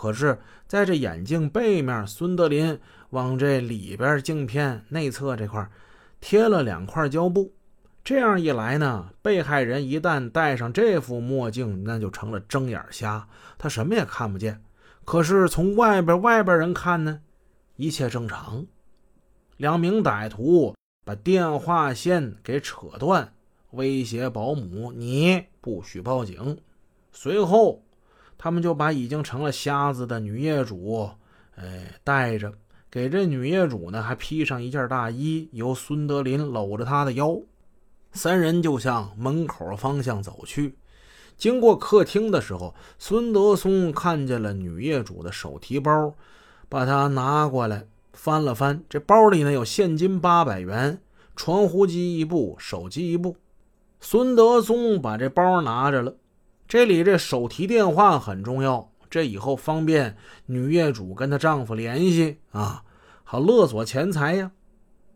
可是，在这眼镜背面，孙德林往这里边镜片内侧这块贴了两块胶布。这样一来呢，被害人一旦戴上这副墨镜，那就成了睁眼瞎，他什么也看不见。可是从外边外边人看呢，一切正常。两名歹徒把电话线给扯断，威胁保姆：“你不许报警。”随后。他们就把已经成了瞎子的女业主，哎，带着，给这女业主呢还披上一件大衣，由孙德林搂着她的腰，三人就向门口方向走去。经过客厅的时候，孙德松看见了女业主的手提包，把它拿过来翻了翻，这包里呢有现金八百元，传呼机一部，手机一部。孙德松把这包拿着了。这里这手提电话很重要，这以后方便女业主跟她丈夫联系啊，好勒索钱财呀。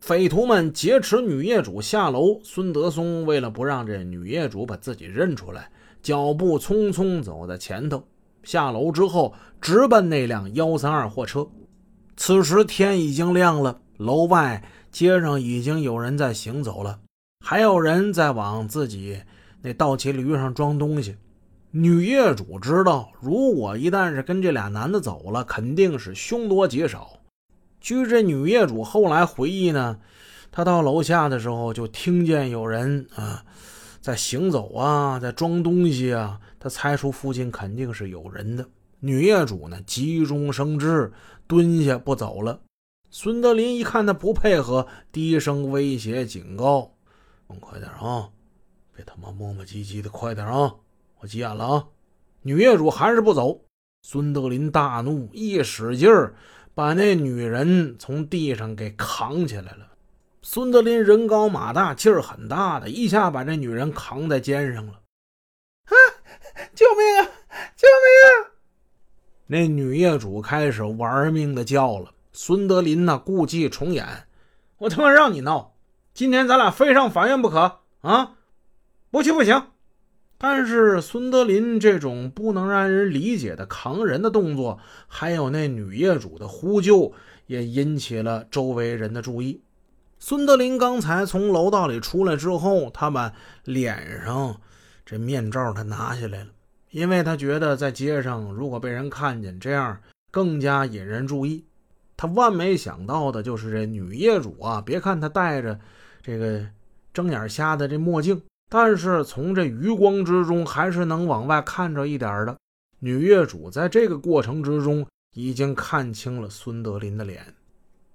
匪徒们劫持女业主下楼，孙德松为了不让这女业主把自己认出来，脚步匆匆走在前头。下楼之后，直奔那辆幺三二货车。此时天已经亮了，楼外街上已经有人在行走了，还有人在往自己那倒骑驴上装东西。女业主知道，如果一旦是跟这俩男的走了，肯定是凶多吉少。据这女业主后来回忆呢，她到楼下的时候就听见有人啊在行走啊，在装东西啊，她猜出附近肯定是有人的。女业主呢急中生智，蹲下不走了。孙德林一看她不配合，低声威胁警告：“快点啊，别他妈磨磨唧唧的，快点啊！”我急眼了啊！女业主还是不走。孙德林大怒，一使劲儿，把那女人从地上给扛起来了。孙德林人高马大，劲儿很大的，一下把这女人扛在肩上了。啊！救命啊！救命啊！那女业主开始玩命的叫了。孙德林呢，故伎重演：“我他妈让你闹，今天咱俩非上法院不可啊！不去不行。”但是孙德林这种不能让人理解的扛人的动作，还有那女业主的呼救，也引起了周围人的注意。孙德林刚才从楼道里出来之后，他把脸上这面罩他拿下来了，因为他觉得在街上如果被人看见，这样更加引人注意。他万没想到的就是这女业主啊，别看她戴着这个睁眼瞎的这墨镜。但是从这余光之中，还是能往外看着一点的。女业主在这个过程之中，已经看清了孙德林的脸。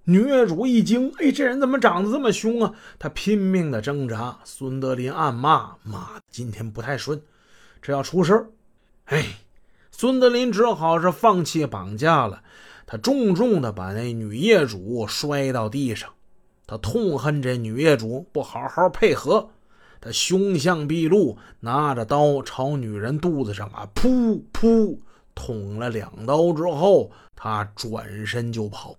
女业主一惊：“哎，这人怎么长得这么凶啊？”她拼命的挣扎。孙德林暗骂：“妈的，今天不太顺，这要出事哎，孙德林只好是放弃绑架了。他重重的把那女业主摔到地上。他痛恨这女业主不好好配合。他凶相毕露，拿着刀朝女人肚子上啊噗噗捅了两刀之后，他转身就跑。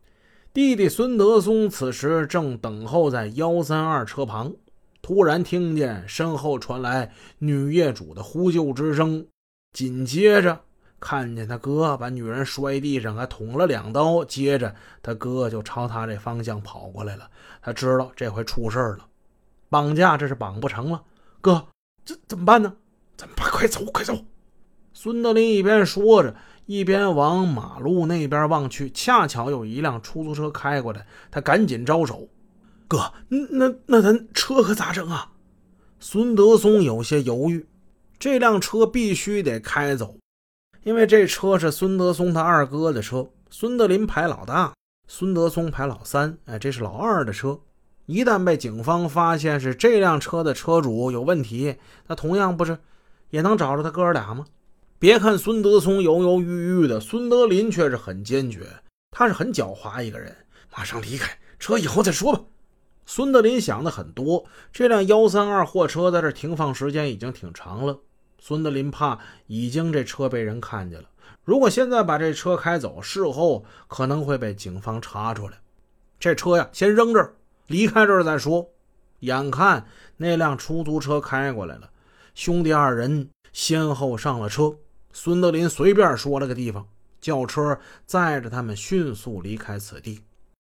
弟弟孙德松此时正等候在幺三二车旁，突然听见身后传来女业主的呼救之声，紧接着看见他哥把女人摔地上，还捅了两刀，接着他哥就朝他这方向跑过来了。他知道这回出事了。绑架这是绑不成了，哥，这怎么办呢？咱们快走，快走！孙德林一边说着，一边往马路那边望去。恰巧有一辆出租车开过来，他赶紧招手：“哥，那那咱车可咋整啊？”孙德松有些犹豫：“这辆车必须得开走，因为这车是孙德松他二哥的车。孙德林排老大，孙德松排老三。哎，这是老二的车。”一旦被警方发现是这辆车的车主有问题，那同样不是也能找着他哥俩吗？别看孙德松犹犹豫豫的，孙德林却是很坚决。他是很狡猾一个人，马上离开车以后再说吧。孙德林想的很多，这辆幺三二货车在这停放时间已经挺长了。孙德林怕已经这车被人看见了，如果现在把这车开走，事后可能会被警方查出来。这车呀，先扔这儿。离开这儿再说。眼看那辆出租车开过来了，兄弟二人先后上了车。孙德林随便说了个地方，轿车载着他们迅速离开此地。